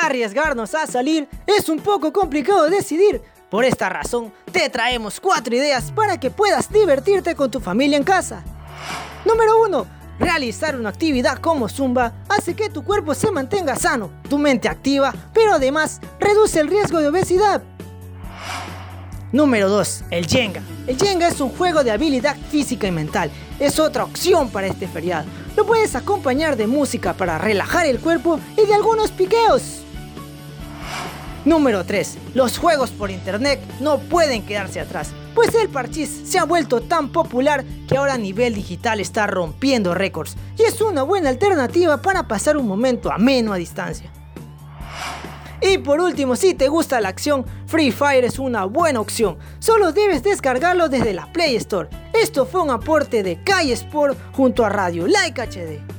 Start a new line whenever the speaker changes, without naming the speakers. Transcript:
arriesgarnos a salir es un poco complicado decidir. Por esta razón, te traemos cuatro ideas para que puedas divertirte con tu familia en casa. Número 1. Realizar una actividad como zumba hace que tu cuerpo se mantenga sano, tu mente activa, pero además reduce el riesgo de obesidad. Número 2. El Jenga. El Jenga es un juego de habilidad física y mental. Es otra opción para este feriado. Lo puedes acompañar de música para relajar el cuerpo y de algunos piqueos. Número 3. Los juegos por internet no pueden quedarse atrás, pues el parchís se ha vuelto tan popular que ahora a nivel digital está rompiendo récords y es una buena alternativa para pasar un momento ameno a distancia. Y por último, si te gusta la acción, Free Fire es una buena opción. Solo debes descargarlo desde la Play Store. Esto fue un aporte de Calle Sport junto a Radio Like HD.